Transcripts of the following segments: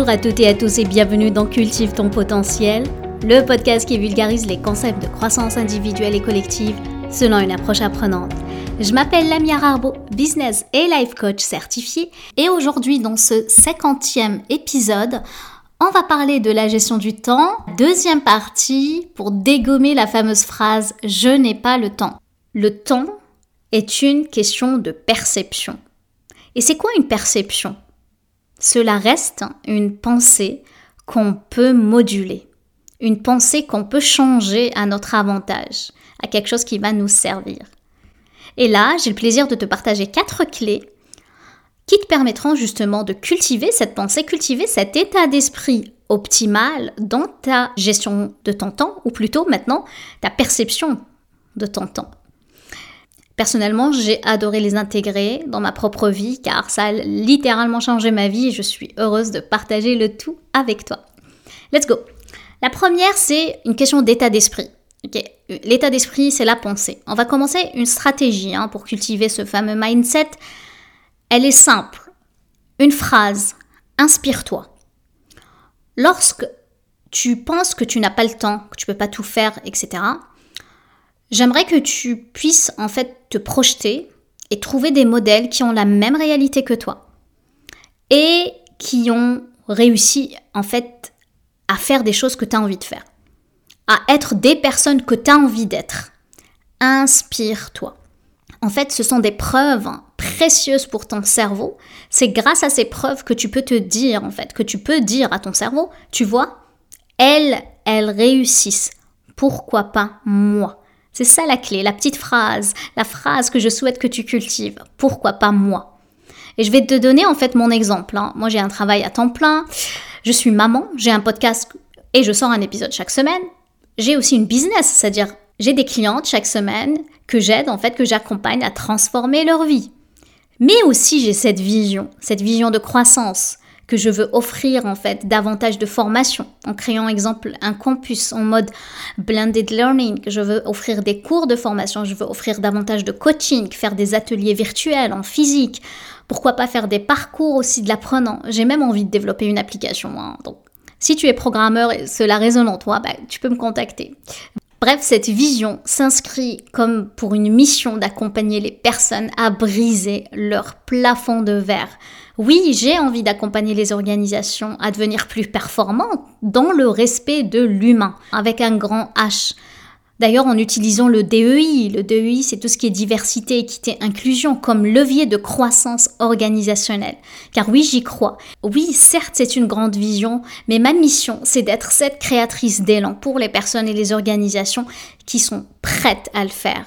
Bonjour à toutes et à tous et bienvenue dans Cultive ton potentiel, le podcast qui vulgarise les concepts de croissance individuelle et collective selon une approche apprenante. Je m'appelle Lamia Arbo, business et life coach certifié et aujourd'hui dans ce 50e épisode, on va parler de la gestion du temps, deuxième partie pour dégommer la fameuse phrase je n'ai pas le temps. Le temps est une question de perception. Et c'est quoi une perception? Cela reste une pensée qu'on peut moduler, une pensée qu'on peut changer à notre avantage, à quelque chose qui va nous servir. Et là, j'ai le plaisir de te partager quatre clés qui te permettront justement de cultiver cette pensée, cultiver cet état d'esprit optimal dans ta gestion de ton temps, ou plutôt maintenant ta perception de ton temps. Personnellement, j'ai adoré les intégrer dans ma propre vie car ça a littéralement changé ma vie et je suis heureuse de partager le tout avec toi. Let's go. La première, c'est une question d'état d'esprit. L'état d'esprit, c'est la pensée. On va commencer une stratégie hein, pour cultiver ce fameux mindset. Elle est simple. Une phrase. Inspire-toi. Lorsque tu penses que tu n'as pas le temps, que tu peux pas tout faire, etc., J'aimerais que tu puisses en fait te projeter et trouver des modèles qui ont la même réalité que toi et qui ont réussi en fait à faire des choses que tu as envie de faire, à être des personnes que tu as envie d'être. Inspire-toi. En fait, ce sont des preuves précieuses pour ton cerveau. C'est grâce à ces preuves que tu peux te dire, en fait, que tu peux dire à ton cerveau, tu vois, elles, elles réussissent. Pourquoi pas moi? C'est ça la clé, la petite phrase, la phrase que je souhaite que tu cultives. Pourquoi pas moi? Et je vais te donner en fait mon exemple. Hein. Moi j'ai un travail à temps plein, je suis maman, j'ai un podcast et je sors un épisode chaque semaine. J'ai aussi une business, c'est-à-dire j'ai des clientes chaque semaine que j'aide en fait, que j'accompagne à transformer leur vie. Mais aussi j'ai cette vision, cette vision de croissance, que je veux offrir en fait davantage de formation en créant exemple un campus en mode blended learning. Je veux offrir des cours de formation, je veux offrir davantage de coaching, faire des ateliers virtuels en physique. Pourquoi pas faire des parcours aussi de l'apprenant? J'ai même envie de développer une application. Hein. Donc, si tu es programmeur et cela résonne en toi, bah, tu peux me contacter. Bref, cette vision s'inscrit comme pour une mission d'accompagner les personnes à briser leur plafond de verre oui, j'ai envie d'accompagner les organisations à devenir plus performantes dans le respect de l'humain, avec un grand H. D'ailleurs, en utilisant le DEI, le DEI, c'est tout ce qui est diversité, équité, inclusion comme levier de croissance organisationnelle. Car oui, j'y crois. Oui, certes, c'est une grande vision, mais ma mission, c'est d'être cette créatrice d'élan pour les personnes et les organisations qui sont prêtes à le faire.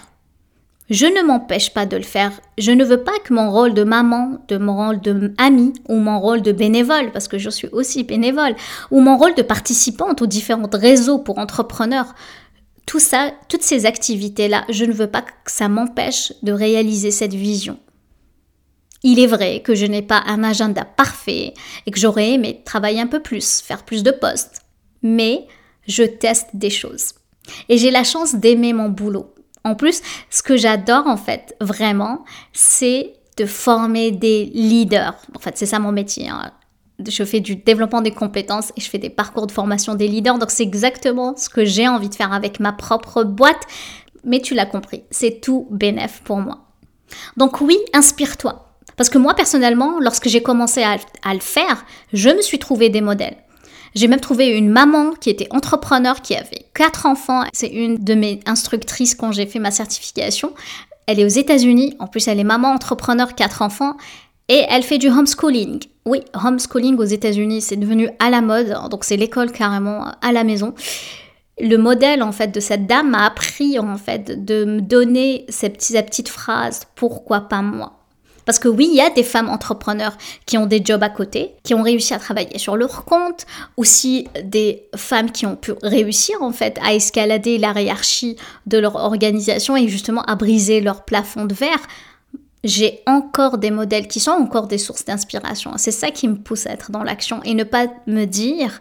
Je ne m'empêche pas de le faire. Je ne veux pas que mon rôle de maman, de mon rôle de amie ou mon rôle de bénévole, parce que je suis aussi bénévole, ou mon rôle de participante aux différents réseaux pour entrepreneurs, tout ça, toutes ces activités-là, je ne veux pas que ça m'empêche de réaliser cette vision. Il est vrai que je n'ai pas un agenda parfait et que j'aurais aimé travailler un peu plus, faire plus de postes. Mais je teste des choses. Et j'ai la chance d'aimer mon boulot. En plus, ce que j'adore en fait, vraiment, c'est de former des leaders. En fait, c'est ça mon métier. Hein. Je fais du développement des compétences et je fais des parcours de formation des leaders. Donc c'est exactement ce que j'ai envie de faire avec ma propre boîte. Mais tu l'as compris, c'est tout bénéf pour moi. Donc oui, inspire-toi. Parce que moi personnellement, lorsque j'ai commencé à, le faire, je me suis trouvé des modèles. J'ai même trouvé une maman qui était entrepreneur, qui avait quatre enfants. C'est une de mes instructrices quand j'ai fait ma certification. Elle est aux États-Unis. En plus, elle est maman entrepreneur, quatre enfants. Et elle fait du homeschooling. Oui, homeschooling aux États-Unis, c'est devenu à la mode. Donc, c'est l'école carrément à la maison le modèle en fait de cette dame m'a appris en fait de me donner ces petites, ces petites phrases pourquoi pas moi? Parce que oui, il y a des femmes entrepreneurs qui ont des jobs à côté, qui ont réussi à travailler sur leur compte, aussi des femmes qui ont pu réussir en fait à escalader la hiérarchie de leur organisation et justement à briser leur plafond de verre. J'ai encore des modèles qui sont encore des sources d'inspiration. C'est ça qui me pousse à être dans l'action et ne pas me dire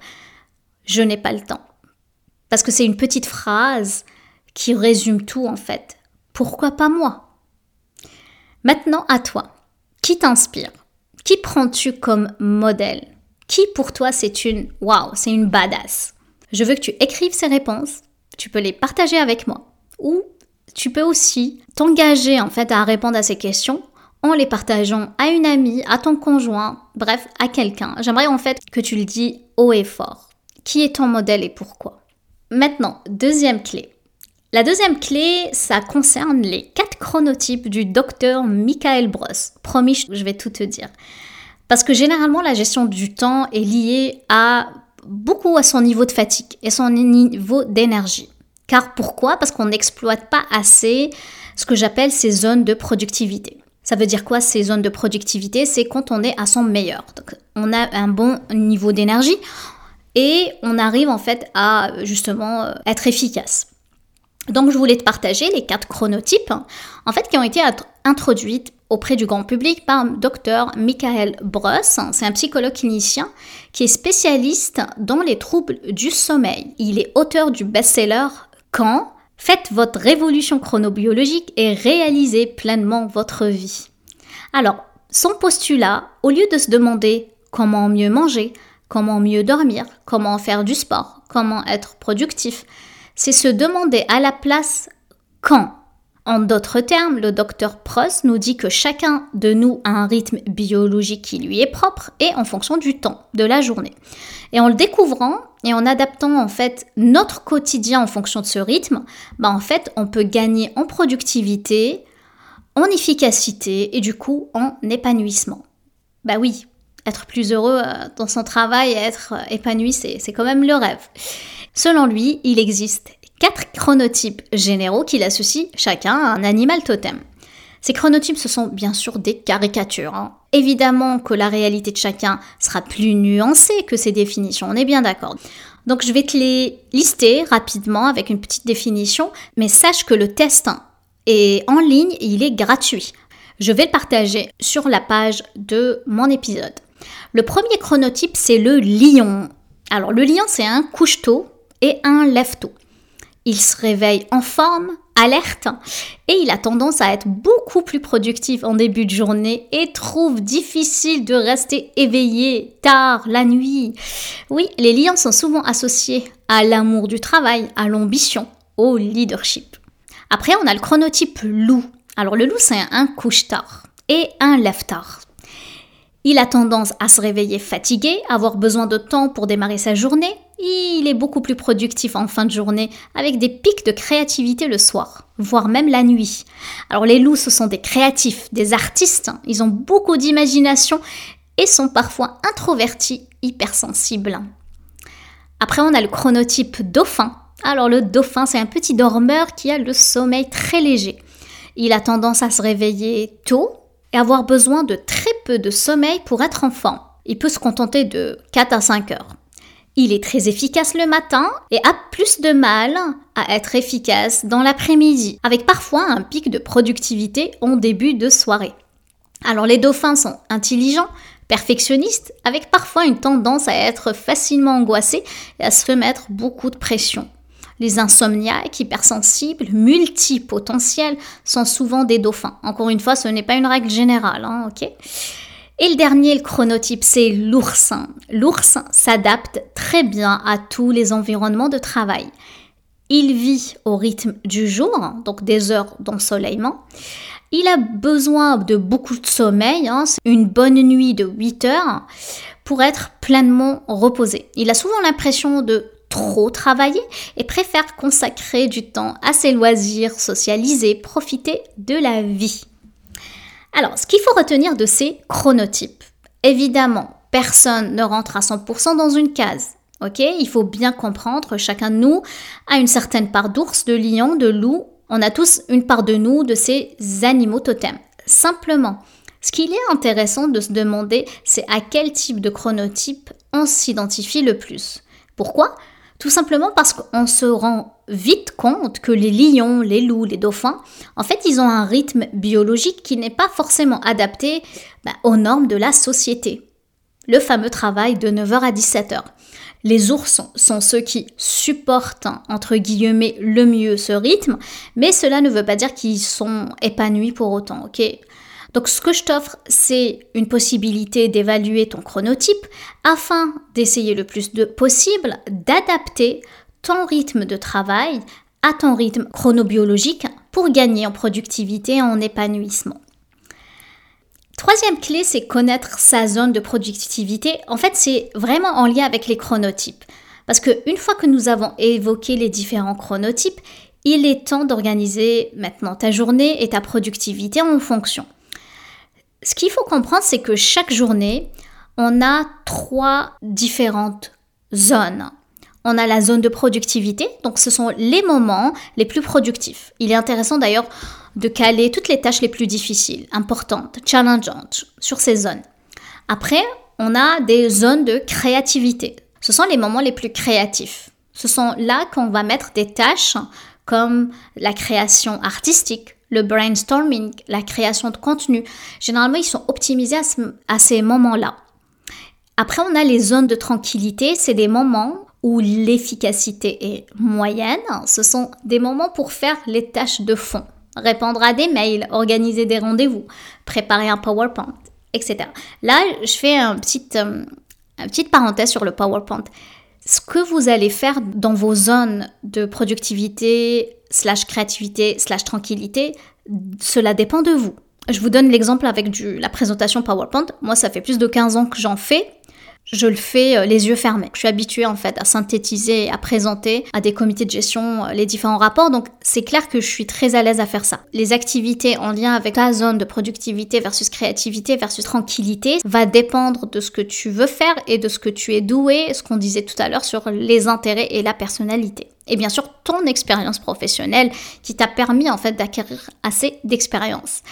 je n'ai pas le temps. Parce que c'est une petite phrase qui résume tout en fait. Pourquoi pas moi? Maintenant à toi. Qui t'inspire? Qui prends-tu comme modèle? Qui pour toi c'est une waouh, c'est une badass? Je veux que tu écrives ces réponses, tu peux les partager avec moi ou tu peux aussi t'engager en fait à répondre à ces questions en les partageant à une amie, à ton conjoint, bref, à quelqu'un. J'aimerais en fait que tu le dis haut et fort. Qui est ton modèle et pourquoi? Maintenant, deuxième clé. La deuxième clé, ça concerne les quatre chronotypes du docteur Michael Bross. Promis, je vais tout te dire. Parce que généralement, la gestion du temps est liée à beaucoup à son niveau de fatigue et son niveau d'énergie. Car pourquoi? Parce qu'on n'exploite pas assez ce que j'appelle ces zones de productivité. Ça veut dire quoi ces zones de productivité? C'est quand on est à son meilleur. Donc, on a un bon niveau d'énergie et on arrive en fait à justement euh, être efficace. Donc je voulais te partager les quatre chronotypes en fait qui ont été introduites auprès du grand public par Dr Michael Bruss. C'est un psychologue clinicien qui est spécialiste dans les troubles du sommeil. Il est auteur du best-seller Quand Faites votre révolution chronobiologique et réalisez pleinement votre vie. Alors, son postulat, au lieu de se demander comment mieux manger, comment mieux dormir, comment faire du sport, comment être productif, c'est se demander à la place quand. En d'autres termes, le docteur Prost nous dit que chacun de nous a un rythme biologique qui lui est propre et en fonction du temps de la journée. Et en le découvrant et en adaptant en fait notre quotidien en fonction de ce rythme, bah en fait on peut gagner en productivité, en efficacité et du coup en épanouissement. Bah oui, être plus heureux euh, dans son travail et être euh, épanoui, c'est quand même le rêve. Selon lui, il existe quatre chronotypes généraux qu'il associe chacun à un animal totem. Ces chronotypes, ce sont bien sûr des caricatures. Hein. Évidemment que la réalité de chacun sera plus nuancée que ces définitions, on est bien d'accord. Donc je vais te les lister rapidement avec une petite définition, mais sache que le test est en ligne et il est gratuit. Je vais le partager sur la page de mon épisode. Le premier chronotype, c'est le lion. Alors le lion, c'est un couche-tôt et un lève-tôt. Il se réveille en forme, alerte, et il a tendance à être beaucoup plus productif en début de journée et trouve difficile de rester éveillé tard la nuit. Oui, les lions sont souvent associés à l'amour du travail, à l'ambition, au leadership. Après, on a le chronotype loup. Alors le loup, c'est un couche-tard et un lève-tard. Il a tendance à se réveiller fatigué, avoir besoin de temps pour démarrer sa journée. Il est beaucoup plus productif en fin de journée, avec des pics de créativité le soir, voire même la nuit. Alors les loups, ce sont des créatifs, des artistes. Ils ont beaucoup d'imagination et sont parfois introvertis, hypersensibles. Après, on a le chronotype dauphin. Alors le dauphin, c'est un petit dormeur qui a le sommeil très léger. Il a tendance à se réveiller tôt, et avoir besoin de très peu de sommeil pour être enfant. Il peut se contenter de 4 à 5 heures. Il est très efficace le matin et a plus de mal à être efficace dans l'après-midi, avec parfois un pic de productivité en début de soirée. Alors les dauphins sont intelligents, perfectionnistes, avec parfois une tendance à être facilement angoissés et à se remettre beaucoup de pression. Les insomniaques, hypersensibles, multipotentiels sont souvent des dauphins. Encore une fois, ce n'est pas une règle générale, hein, ok? Et le dernier, chronotype, c'est l'ours. L'ours s'adapte très bien à tous les environnements de travail. Il vit au rythme du jour, donc des heures d'ensoleillement. Il a besoin de beaucoup de sommeil, hein, une bonne nuit de 8 heures pour être pleinement reposé. Il a souvent l'impression de trop travailler et préfère consacrer du temps à ses loisirs, socialiser, profiter de la vie. Alors, ce qu'il faut retenir de ces chronotypes, évidemment, personne ne rentre à 100% dans une case. Ok, il faut bien comprendre, chacun de nous a une certaine part d'ours, de lion, de loup. On a tous une part de nous, de ces animaux totems. Simplement, ce qu'il est intéressant de se demander, c'est à quel type de chronotype on s'identifie le plus. Pourquoi? Tout simplement parce qu'on se rend vite compte que les lions, les loups, les dauphins, en fait, ils ont un rythme biologique qui n'est pas forcément adapté bah, aux normes de la société. Le fameux travail de 9h à 17h. Les ours sont ceux qui supportent, entre guillemets, le mieux ce rythme, mais cela ne veut pas dire qu'ils sont épanouis pour autant, ok? Donc ce que je t'offre, c'est une possibilité d'évaluer ton chronotype afin d'essayer le plus de possible d'adapter ton rythme de travail à ton rythme chronobiologique pour gagner en productivité et en épanouissement. Troisième clé, c'est connaître sa zone de productivité. En fait, c'est vraiment en lien avec les chronotypes. Parce qu'une fois que nous avons évoqué les différents chronotypes, il est temps d'organiser maintenant ta journée et ta productivité en fonction. Ce qu'il faut comprendre, c'est que chaque journée, on a trois différentes zones. On a la zone de productivité, donc ce sont les moments les plus productifs. Il est intéressant d'ailleurs de caler toutes les tâches les plus difficiles, importantes, challengeantes sur ces zones. Après, on a des zones de créativité. Ce sont les moments les plus créatifs. Ce sont là qu'on va mettre des tâches comme la création artistique, le brainstorming, la création de contenu. Généralement, ils sont optimisés à, ces moments-là. Après, on a les zones de tranquillité. C'est des moments où l'efficacité est moyenne. Ce sont des moments pour faire les tâches de fond. Répondre à des mails, organiser des rendez-vous, préparer un PowerPoint, etc. Là, je fais un petit, euh, une petite parenthèse sur le PowerPoint ce que vous allez faire dans vos zones de productivité, slash créativité, slash tranquillité, cela dépend de vous. Je vous donne l'exemple avec la présentation PowerPoint. Moi, ça fait plus de 15 ans que j'en fais je le fais euh, les yeux fermés. Je suis habituée en fait à synthétiser, à présenter à des comités de gestion euh, les différents rapports, donc c'est clair que je suis très à l'aise à faire ça. Les activités en lien avec la zone de productivité versus créativité versus tranquillité va dépendre de ce que tu veux faire et de ce que tu es doué, ce qu'on disait tout à l'heure sur les intérêts et la personnalité. Et bien sûr, ton expérience professionnelle qui t'a permis en fait d'acquérir assez d'expérience.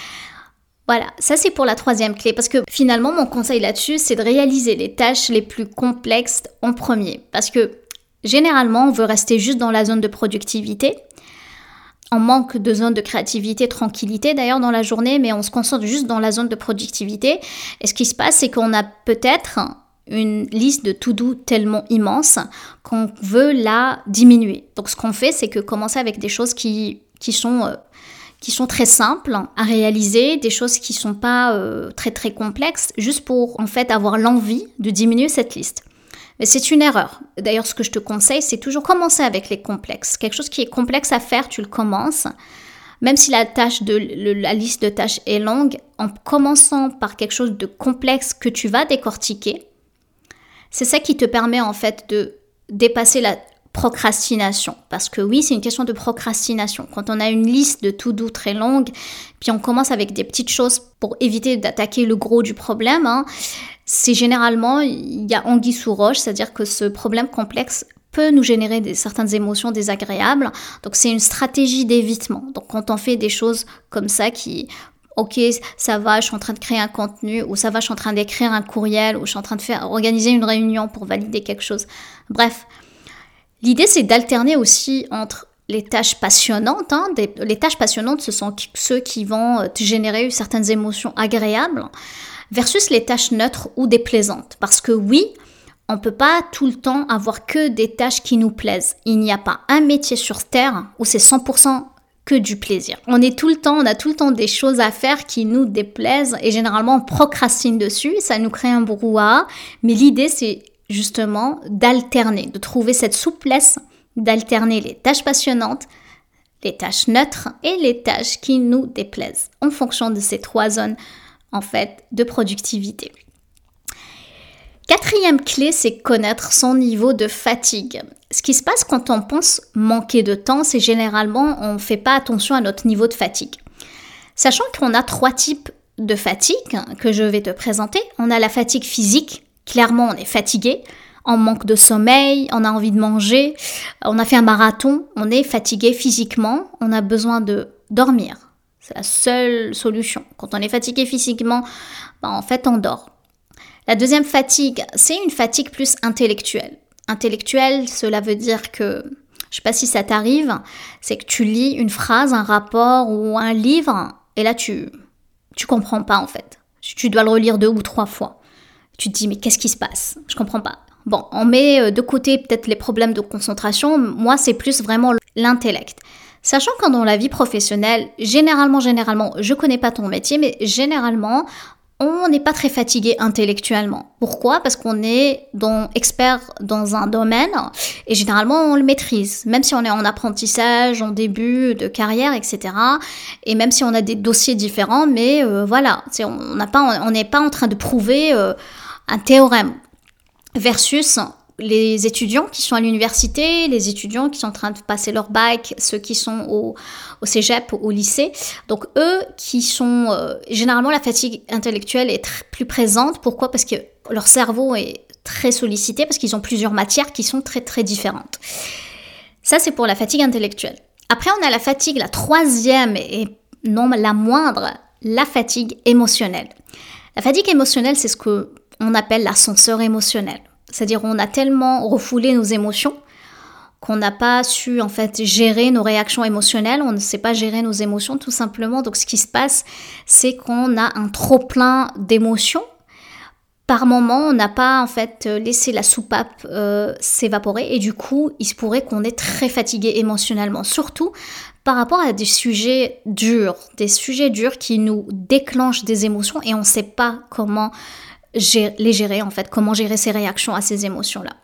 Voilà, ça c'est pour la troisième clé, parce que finalement mon conseil là-dessus, c'est de réaliser les tâches les plus complexes en premier, parce que généralement on veut rester juste dans la zone de productivité, on manque de zone de créativité, tranquillité d'ailleurs dans la journée, mais on se concentre juste dans la zone de productivité. Et ce qui se passe, c'est qu'on a peut-être une liste de to-do tellement immense qu'on veut la diminuer. Donc ce qu'on fait, c'est que commencer avec des choses qui, qui sont euh, qui sont très simples à réaliser, des choses qui sont pas euh, très très complexes, juste pour en fait avoir l'envie de diminuer cette liste. Mais c'est une erreur. D'ailleurs, ce que je te conseille, c'est toujours commencer avec les complexes. Quelque chose qui est complexe à faire, tu le commences. Même si la tâche de la liste de tâches est longue, en commençant par quelque chose de complexe que tu vas décortiquer, c'est ça qui te permet en fait de dépasser la, procrastination. Parce que oui, c'est une question de procrastination. Quand on a une liste de tout doux très longue, puis on commence avec des petites choses pour éviter d'attaquer le gros du problème, hein, c'est généralement, il y a anguille sous roche, c'est-à-dire que ce problème complexe peut nous générer des, certaines émotions désagréables. Donc c'est une stratégie d'évitement. Donc quand on fait des choses comme ça qui ok, ça va, je suis en train de créer un contenu, ou ça va, je suis en train d'écrire un courriel, ou je suis en train de faire organiser une réunion pour valider quelque chose. Bref, L'idée, c'est d'alterner aussi entre les tâches passionnantes. Hein, les tâches passionnantes, ce sont ceux qui vont euh, générer certaines émotions agréables, versus les tâches neutres ou déplaisantes. Parce que oui, on ne peut pas tout le temps avoir que des tâches qui nous plaisent. Il n'y a pas un métier sur Terre où c'est 100% que du plaisir. On est tout le temps, on a tout le temps des choses à faire qui nous déplaisent et généralement on procrastine dessus, ça nous crée un brouhaha. Mais l'idée c'est justement d'alterner, de trouver cette souplesse d'alterner les tâches passionnantes, les tâches neutres et les tâches qui nous déplaisent en fonction de ces trois zones en fait de productivité. Quatrième clé, c'est connaître son niveau de fatigue. Ce qui se passe quand on pense manquer de temps, c'est généralement on ne fait pas attention à notre niveau de fatigue. Sachant qu'on a trois types de fatigue que je vais te présenter. On a la fatigue physique, Clairement, on est fatigué, on manque de sommeil, on a envie de manger, on a fait un marathon, on est fatigué physiquement, on a besoin de dormir. C'est la seule solution. Quand on est fatigué physiquement, ben, en fait, on dort. La deuxième fatigue, c'est une fatigue plus intellectuelle. Intellectuelle, cela veut dire que, je sais pas si ça t'arrive, c'est que tu lis une phrase, un rapport ou un livre, et là tu, tu comprends pas en fait. Tu dois le relire deux ou trois fois tu te dis mais qu'est-ce qui se passe? Je comprends pas. Bon, on met euh, de côté peut-être les problèmes de concentration. Moi, c'est plus vraiment l'intellect. Sachant que dans la vie professionnelle, généralement, généralement, je connais pas ton métier, mais généralement, on n'est pas très fatigué intellectuellement. Pourquoi? Parce qu'on est dans, expert dans un domaine et généralement on le maîtrise, même si on est en apprentissage, en début de carrière, etc. Et même si on a des dossiers différents, mais euh, voilà, on n'est pas, en train de prouver euh, un théorème versus les étudiants qui sont à l'université, les étudiants qui sont en train de passer leur bac, ceux qui sont au, au cégep, au lycée. Donc eux qui sont... Euh, généralement, la fatigue intellectuelle est plus présente. Pourquoi? Parce que leur cerveau est très sollicité, parce qu'ils ont plusieurs matières qui sont très très différentes. Ça, c'est pour la fatigue intellectuelle. Après, on a la fatigue, la troisième et non la moindre, la fatigue émotionnelle. La fatigue émotionnelle, c'est ce que on appelle l'ascenseur émotionnel. C'est-à-dire on a tellement refoulé nos émotions qu'on n'a pas su en fait gérer nos réactions émotionnelles, on ne sait pas gérer nos émotions tout simplement. Donc ce qui se passe, c'est qu'on a un trop plein d'émotions. Par moment, on n'a pas en fait laissé la soupape euh, s'évaporer et du coup, il se pourrait qu'on est très fatigué émotionnellement, surtout par rapport à des sujets durs, des sujets durs qui nous déclenchent des émotions et on ne sait pas comment les gérer en fait, comment gérer ses réactions à ces émotions-là.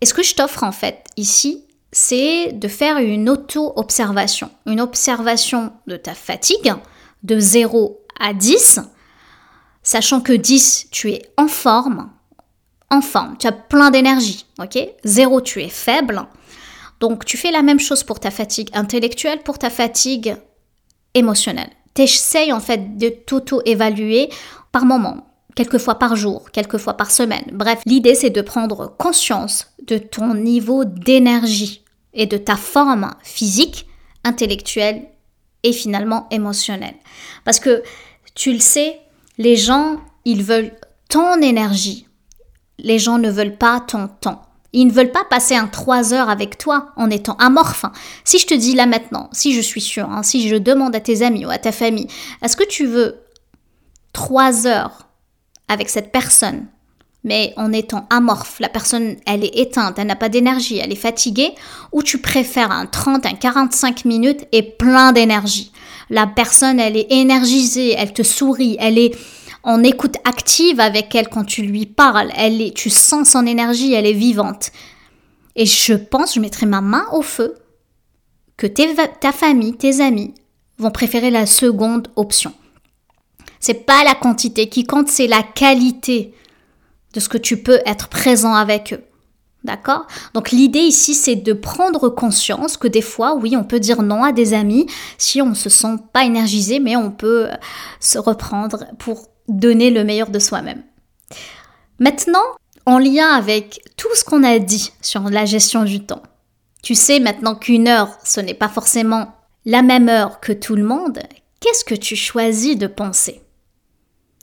Et ce que je t'offre en fait ici, c'est de faire une auto-observation, une observation de ta fatigue de 0 à 10, sachant que 10, tu es en forme, en forme, tu as plein d'énergie, ok? 0, tu es faible. Donc tu fais la même chose pour ta fatigue intellectuelle, pour ta fatigue émotionnelle. T'essayes en fait de t'auto-évaluer par moment quelques fois par jour, quelques fois par semaine. Bref, l'idée c'est de prendre conscience de ton niveau d'énergie et de ta forme physique, intellectuelle et finalement émotionnelle. Parce que tu le sais, les gens, ils veulent ton énergie. Les gens ne veulent pas ton temps. Ils ne veulent pas passer un 3 heures avec toi en étant amorphe. Si je te dis là maintenant, si je suis sûre, hein, si je demande à tes amis ou à ta famille, est-ce que tu veux 3 heures avec cette personne, mais en étant amorphe, la personne, elle est éteinte, elle n'a pas d'énergie, elle est fatiguée, ou tu préfères un 30, un 45 minutes et plein d'énergie. La personne, elle est énergisée, elle te sourit, elle est en écoute active avec elle quand tu lui parles, elle est, tu sens son énergie, elle est vivante. Et je pense, je mettrai ma main au feu, que ta famille, tes amis vont préférer la seconde option. C'est pas la quantité qui compte, c'est la qualité de ce que tu peux être présent avec eux. D'accord? Donc l'idée ici, c'est de prendre conscience que des fois, oui, on peut dire non à des amis si on ne se sent pas énergisé, mais on peut euh, se reprendre pour donner le meilleur de soi-même. Maintenant, en lien avec tout ce qu'on a dit sur la gestion du temps, tu sais maintenant qu'une heure, ce n'est pas forcément la même heure que tout le monde, qu'est-ce que tu choisis de penser?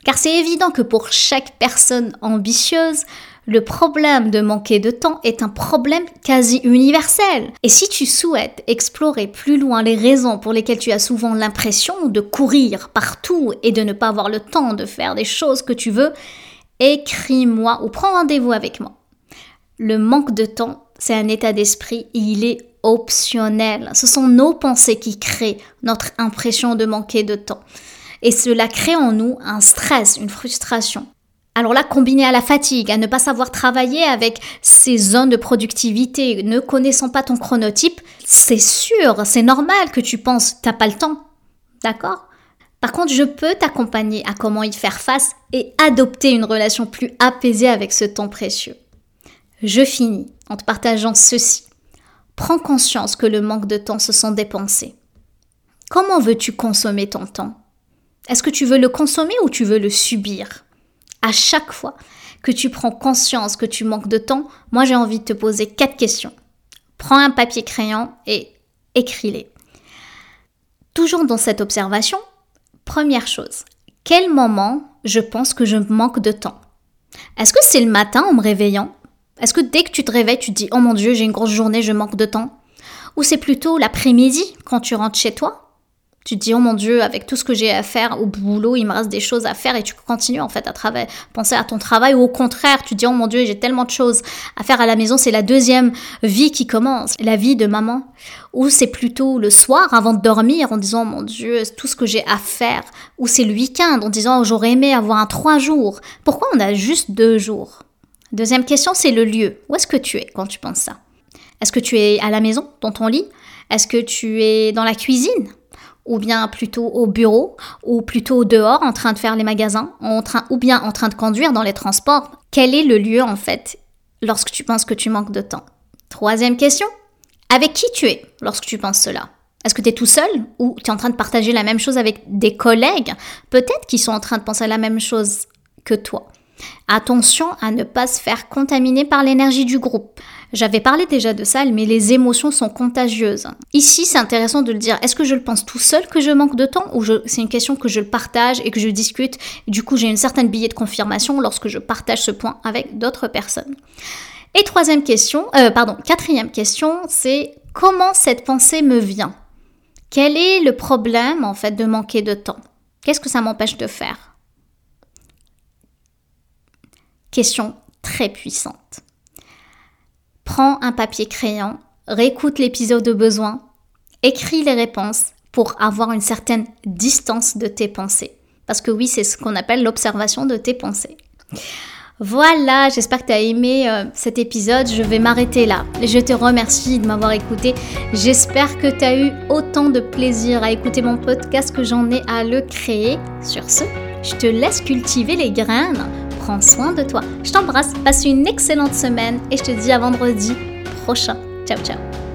Car c'est évident que pour chaque personne ambitieuse, le problème de manquer de temps est un problème quasi universel. Et si tu souhaites explorer plus loin les raisons pour lesquelles tu as souvent l'impression de courir partout et de ne pas avoir le temps de faire des choses que tu veux, écris-moi ou prends rendez-vous avec moi. Le manque de temps, c'est un état d'esprit il est optionnel. Ce sont nos pensées qui créent notre impression de manquer de temps et cela crée en nous un stress, une frustration. Alors là, combiné à la fatigue, à ne pas savoir travailler avec ces zones de productivité, ne connaissant pas ton chronotype, c'est sûr, c'est normal que tu penses t'as pas le temps. D'accord? Par contre, je peux t'accompagner à comment y faire face et adopter une relation plus apaisée avec ce temps précieux. Je finis en te partageant ceci. Prends conscience que le manque de temps se sent dépensé. Comment veux-tu consommer ton temps? Est-ce que tu veux le consommer ou tu veux le subir? À chaque fois que tu prends conscience que tu manques de temps, moi j'ai envie de te poser quatre questions. Prends un papier crayon et écris-les. Toujours dans cette observation, première chose, quel moment je pense que je manque de temps? Est-ce que c'est le matin en me réveillant? Est-ce que dès que tu te réveilles, tu te dis Oh mon Dieu, j'ai une grosse journée, je manque de temps? Ou c'est plutôt l'après-midi quand tu rentres chez toi? Tu te dis, oh mon Dieu, avec tout ce que j'ai à faire au boulot, il me reste des choses à faire et tu continues en fait à travailler, penser à ton travail ou au contraire, tu te dis, oh mon Dieu, j'ai tellement de choses à faire à la maison, c'est la deuxième vie qui commence, la vie de maman. Ou c'est plutôt le soir avant de dormir en disant, oh mon Dieu, tout ce que j'ai à faire. Ou c'est le week-end en disant, oh, j'aurais aimé avoir un trois jours. Pourquoi on a juste deux jours? Deuxième question, c'est le lieu. Où est-ce que tu es quand tu penses ça? Est-ce que tu es à la maison, dans ton lit? Est-ce que tu es dans la cuisine? Ou bien plutôt au bureau, ou plutôt dehors en train de faire les magasins, ou bien en train de conduire dans les transports. Quel est le lieu en fait lorsque tu penses que tu manques de temps? Troisième question, avec qui tu es lorsque tu penses cela? Est-ce que tu es tout seul ou tu es en train de partager la même chose avec des collègues, peut-être qui sont en train de penser la même chose que toi. Attention à ne pas se faire contaminer par l'énergie du groupe. J'avais parlé déjà de ça, mais les émotions sont contagieuses. Ici, c'est intéressant de le dire. Est-ce que je le pense tout seul que je manque de temps ou c'est une question que je le partage et que je discute Du coup, j'ai une certaine billet de confirmation lorsque je partage ce point avec d'autres personnes. Et troisième question, euh, pardon, quatrième question, c'est comment cette pensée me vient? Quel est le problème en fait de manquer de temps? Qu'est-ce que ça m'empêche de faire? Question très puissante. Prends un papier crayon, réécoute l'épisode de besoin, écris les réponses pour avoir une certaine distance de tes pensées. Parce que oui, c'est ce qu'on appelle l'observation de tes pensées. Voilà, j'espère que tu as aimé euh, cet épisode. Je vais m'arrêter là. Je te remercie de m'avoir écouté. J'espère que tu as eu autant de plaisir à écouter mon podcast que j'en ai à le créer. Sur ce, je te laisse cultiver les graines prends soin de toi. Je t'embrasse, passe une excellente semaine et je te dis à vendredi prochain. Ciao ciao